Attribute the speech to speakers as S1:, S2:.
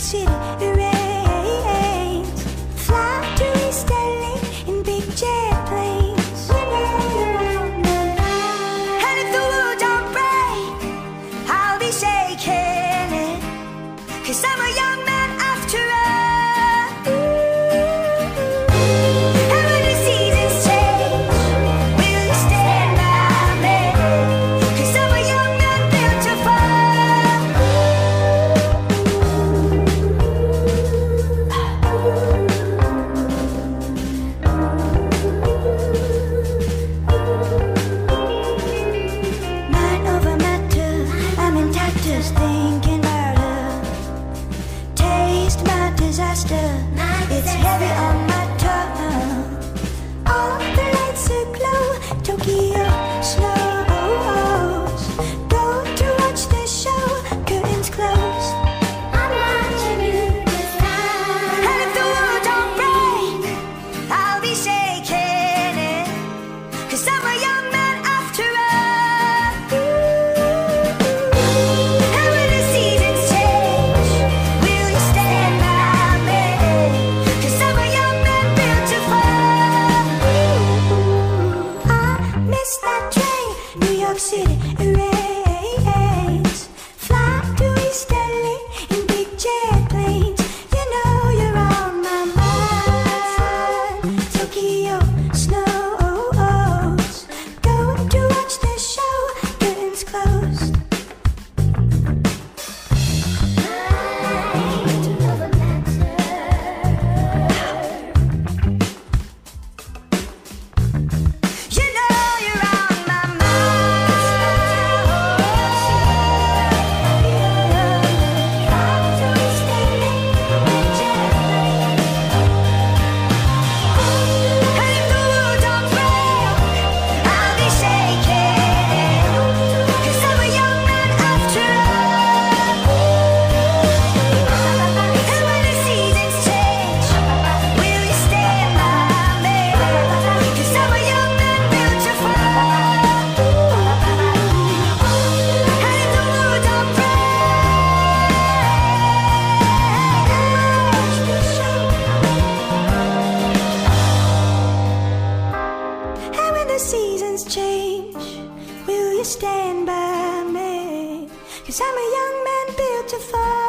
S1: City, it rains. Fly to East in big jet planes. And if the don't break, I'll be shaking tatters thinking about her. Taste my disaster, it's heavy on my tongue. All the lights aglow, Tokyo snows. Go to watch the show, curtains closed. I'm watching you And if the world don't break, I'll be shaking it. Cause I'm a City, seasons change, will you stand by me? Cause I'm a young man built to fall.